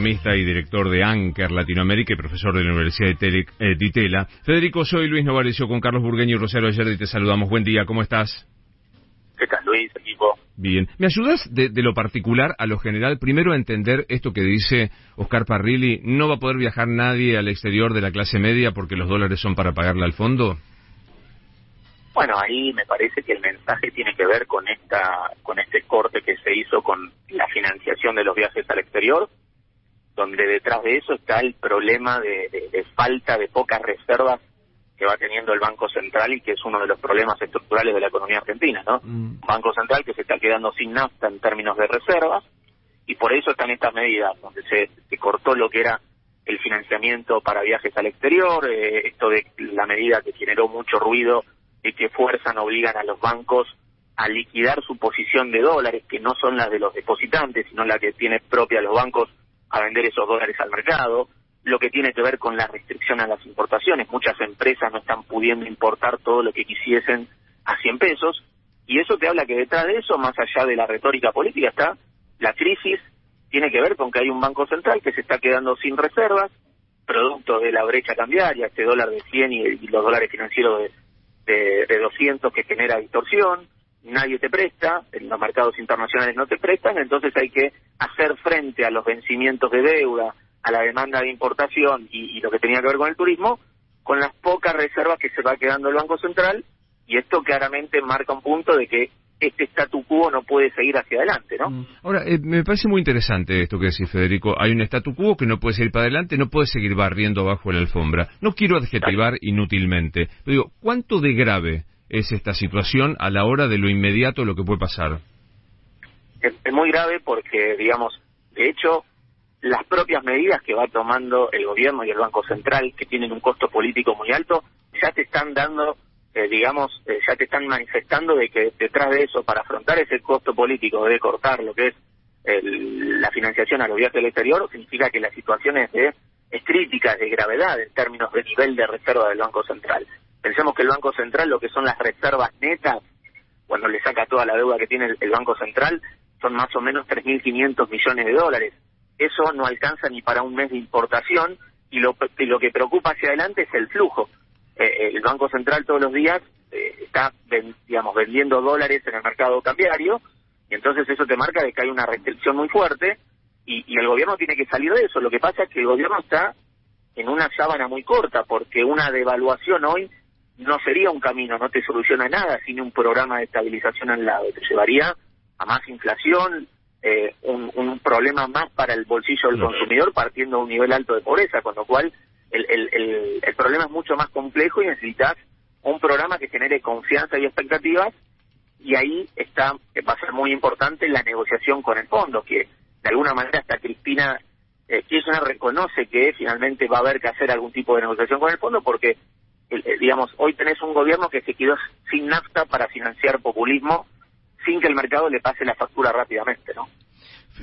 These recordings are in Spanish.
economista y director de Anker Latinoamérica y profesor de la Universidad de, eh, Itela. Federico, soy Luis Novarecio con Carlos Burgueño y Rosario Ayer y te saludamos. Buen día, ¿cómo estás? ¿Qué tal, Luis, equipo? Bien. ¿Me ayudas de, lo particular a lo general? Primero a entender esto que dice Oscar Parrilli, ¿no va a poder viajar nadie al exterior de la clase media porque los dólares son para pagarle al fondo? Bueno, ahí me parece que el mensaje tiene que ver con esta, con este corte que se hizo con la financiación de los viajes al exterior, donde detrás de eso está el problema de falta de pocas reservas que va teniendo el Banco Central y que es uno de los problemas estructurales de la economía argentina, ¿no? Mm. Banco Central que se está quedando sin nafta en términos de reservas y por eso están estas medidas donde se, cortó lo que era el financiamiento para viajes al exterior, eh, esto de la medida que generó mucho ruido y que fuerzan, obligan a los bancos a liquidar su posición de dólares, que no son las de los depositantes, sino la que tiene propia los bancos a vender esos dólares al mercado lo que tiene que ver con la restricción a las importaciones. Muchas empresas no están pudiendo importar todo lo que quisiesen a 100 pesos y eso te habla que detrás de eso, más allá de la retórica política, está la crisis, tiene que ver con que hay un banco central que se está quedando sin reservas, producto de la brecha cambiaria, este dólar de 100 y, los dólares financieros de, de 200 que genera distorsión, nadie te presta, en los mercados internacionales no te prestan, entonces hay que hacer frente a los vencimientos de deuda, a la demanda de importación y, lo que tenía que ver con el turismo, con las pocas reservas que se va quedando el Banco Central, y esto claramente marca un punto de que este statu quo no puede seguir hacia adelante, ¿no? Mm. Ahora, eh, me parece muy interesante esto que decís, Federico. Hay un statu quo que no puede seguir para adelante, no puede seguir barriendo bajo la alfombra. No quiero adjetivar inútilmente, pero digo, ¿cuánto de grave es esta situación a la hora de lo inmediato lo que puede pasar? es muy grave porque, digamos, de hecho, las propias medidas que va tomando el gobierno y el Banco Central, que tienen un costo político muy alto, ya te están dando, eh, digamos, eh, ya te están manifestando de que detrás de eso, para afrontar ese costo político de cortar lo que es la financiación a los viajes del exterior, significa que la situación es, de, es crítica, de gravedad en términos de nivel de reserva del Banco Central. Pensemos que el Banco Central, lo que son las reservas netas, cuando le saca toda la deuda que tiene el Banco Central, son más o menos 3.500 millones de dólares eso no alcanza ni para un mes de importación y lo, lo que preocupa hacia adelante es el flujo. Eh, eh, el Banco Central todos los días eh, está, digamos, vendiendo dólares en el mercado cambiario y entonces eso te marca de que hay una restricción muy fuerte y, y el gobierno tiene que salir de eso. Lo que pasa es que el gobierno está en una sábana muy corta porque una devaluación hoy no sería un camino, no te soluciona nada sin un programa de estabilización al lado. Te llevaría a más inflación, eh, un, un, problema más para el bolsillo del consumidor partiendo de un nivel alto de pobreza, con lo cual el, el, el, problema es mucho más complejo y necesitas un programa que genere confianza y expectativas y ahí está va a ser muy importante la negociación con el fondo que de alguna manera hasta Cristina eh, Kirchner reconoce que finalmente va a haber que hacer algún tipo de negociación con el fondo porque digamos hoy tenés un gobierno que se quedó sin nafta para financiar populismo sin que el mercado le pase la factura rápidamente, ¿no?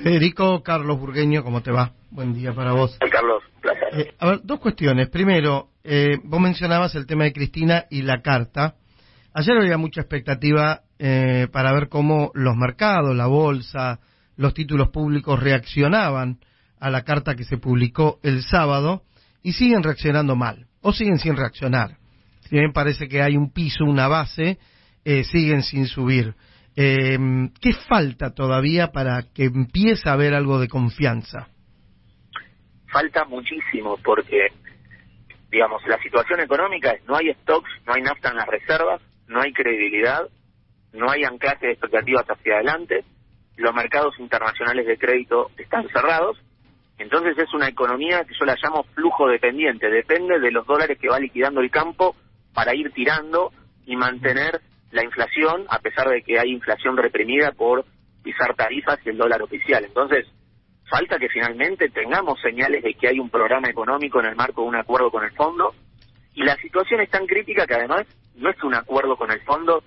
Federico, Carlos Burgueño, ¿cómo te va? Buen día para vos. Carlos, placer. Eh, a ver, dos cuestiones. Primero, eh, vos mencionabas el tema de Cristina y la carta. Ayer había mucha expectativa eh, para ver cómo los mercados, la bolsa, los títulos públicos reaccionaban a la carta que se publicó el sábado y siguen reaccionando mal, o siguen sin reaccionar. Si bien parece que hay un piso, una base, siguen sin subir. Eh, ¿Qué falta todavía para que empiece a haber algo de confianza? Falta muchísimo porque, digamos, la situación económica es no hay stocks, no hay nafta en las reservas, no hay credibilidad, no hay anclaje de expectativas hacia adelante, los mercados internacionales de crédito están cerrados, entonces es una economía que yo la llamo flujo dependiente, depende de los dólares que va liquidando el campo para ir tirando y mantener la inflación, a pesar de que hay inflación reprimida por pisar tarifas y el dólar oficial. Entonces, falta que finalmente tengamos señales de que hay un programa económico en el marco de un acuerdo con el fondo. Y la situación es tan crítica que además no es un acuerdo con el fondo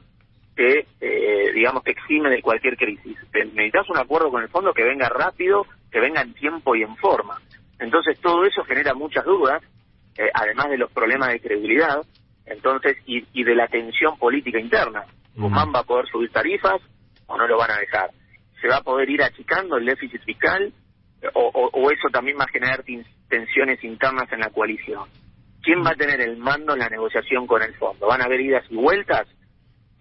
que, eh, digamos, te exime de cualquier crisis. Necesitas un acuerdo con el fondo que venga rápido, que venga en tiempo y en forma. Entonces, todo eso genera muchas dudas, eh, además de los problemas de credibilidad entonces y, y de la tensión política interna. Guzmán va a poder subir tarifas o no lo van a dejar. Se va a poder ir achicando el déficit fiscal o, o, eso también va a generar tensiones internas en la coalición. ¿Quién va a tener el mando en la negociación con el fondo? ¿Van a haber idas y vueltas?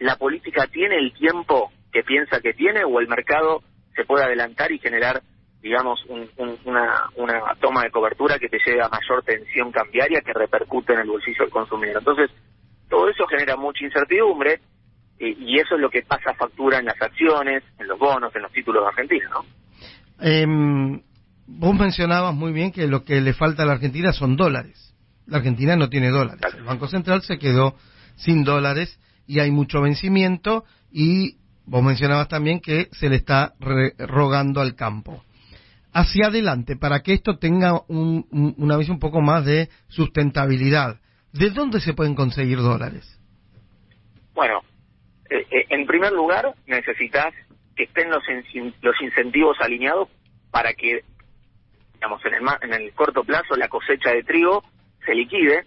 ¿La política tiene el tiempo que piensa que tiene o el mercado se puede adelantar y generar, digamos, una, una toma de cobertura que te lleve a mayor tensión cambiaria que repercute en el bolsillo del consumidor? Entonces, todo eso genera mucha incertidumbre y eso es lo que pasa factura en las acciones, en los bonos, en los títulos de Argentina, ¿no? Eh, vos mencionabas muy bien que lo que le falta a la Argentina son dólares. La Argentina no tiene dólares. El Banco Central se quedó sin dólares y hay mucho vencimiento y vos mencionabas también que se le está rogando al campo. Hacia adelante, para que esto tenga un, una visión un poco más de sustentabilidad, ¿de dónde se pueden conseguir dólares? Bueno, eh, eh, en primer lugar necesitas que estén los, los incentivos alineados para que digamos, en el, en el corto plazo la cosecha de trigo se liquide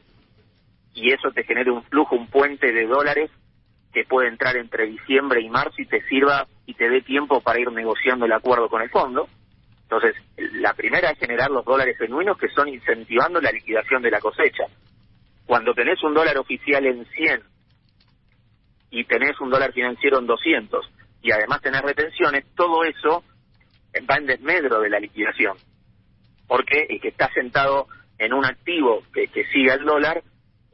y eso te genere un flujo, un puente de dólares que puede entrar entre diciembre y marzo y te sirva y te dé tiempo para ir negociando el acuerdo con el fondo. Entonces, la primera es generar los dólares genuinos que son incentivando la liquidación de la cosecha. Cuando tenés un dólar oficial en 100 y tenés un dólar financiero en 200 y además tenés retenciones, todo eso va en desmedro de la liquidación porque el que está sentado en un activo que, siga el dólar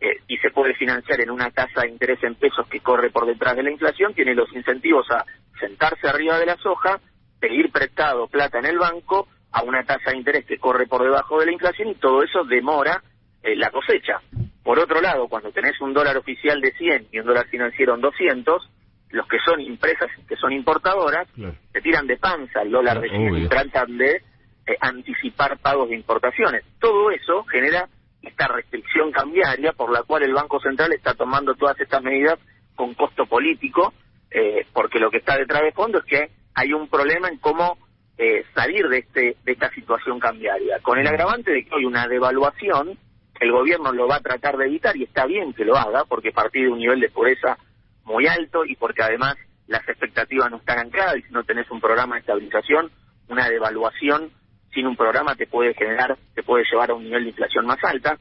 eh, y se puede financiar en una tasa de interés en pesos que corre por detrás de la inflación, tiene los incentivos a sentarse arriba de la soja, pedir prestado plata en el banco a una tasa de interés que corre por debajo de la inflación y todo eso demora eh, la cosecha. Por otro lado, cuando tenés un dólar oficial de 100 y un dólar financiero en 200, los que son empresas que son importadoras se tiran de panza el dólar de 100 y tratan de eh, anticipar pagos de importaciones. Todo eso genera esta restricción cambiaria por la cual el Banco Central está tomando todas estas medidas con costo político, eh, porque lo que está detrás de fondo es que hay un problema en cómo eh, salir de, este, de esta situación cambiaria, con el agravante de que hay una devaluación, el gobierno lo va a tratar de evitar y está bien que lo haga, porque partir de un nivel de pobreza muy alto y porque además las expectativas no están ancladas y si no tenés un programa de estabilización, una devaluación sin un programa te puede generar, te puede llevar a un nivel de inflación más alta,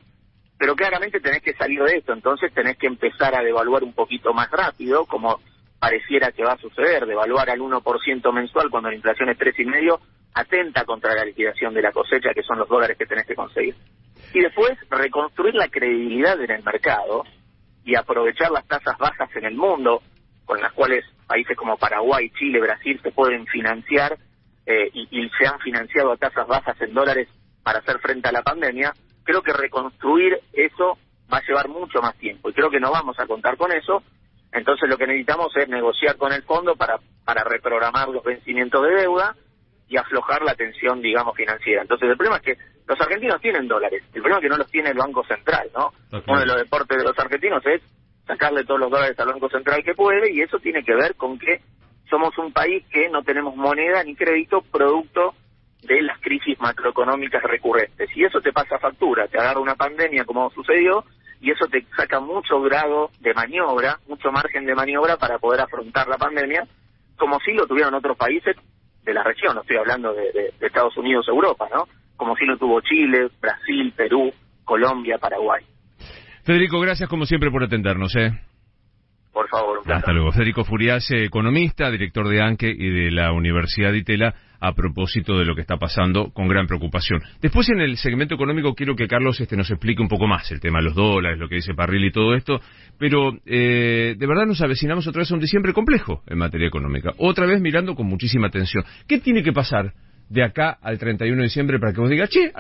pero claramente tenés que salir de esto, entonces tenés que empezar a devaluar un poquito más rápido, como pareciera que va a suceder, devaluar al 1% mensual cuando la inflación es 3,5%, atenta contra la liquidación de la cosecha, que son los dólares que tenés que conseguir. Y después, reconstruir la credibilidad en el mercado y aprovechar las tasas bajas en el mundo, con las cuales países como Paraguay, Chile, Brasil se pueden financiar eh, y, se han financiado a tasas bajas en dólares para hacer frente a la pandemia, creo que reconstruir eso va a llevar mucho más tiempo y creo que no vamos a contar con eso. Entonces lo que necesitamos es negociar con el fondo para, para reprogramar los vencimientos de deuda y aflojar la tensión, digamos, financiera. Entonces el problema es que los argentinos tienen dólares, el problema es que no los tiene el Banco Central, ¿no? Uno de los deportes de los argentinos es sacarle todos los dólares al Banco Central que puede y eso tiene que ver con que somos un país que no tenemos moneda ni crédito producto de las crisis macroeconómicas recurrentes. Y eso te pasa factura, te agarra una pandemia como sucedió y eso te saca mucho grado de maniobra, mucho margen de maniobra para poder afrontar la pandemia, como si lo tuvieron otros países de la región, no estoy hablando de, Estados Unidos, Europa, ¿no? Como si lo tuvo Chile, Brasil, Perú, Colombia, Paraguay. Federico, gracias como siempre por atendernos, ¿eh? Por favor. Hasta luego. Federico Furiase, economista, director de ANQUE y de la Universidad de Itela, a propósito de lo que está pasando con gran preocupación. Después en el segmento económico quiero que Carlos este, nos explique un poco más el tema de los dólares, lo que dice Parril y todo esto, pero eh, de verdad nos avecinamos otra vez a un diciembre complejo en materia económica, otra vez mirando con muchísima atención. ¿Qué tiene que pasar de acá al 31 de diciembre para que vos diga, che,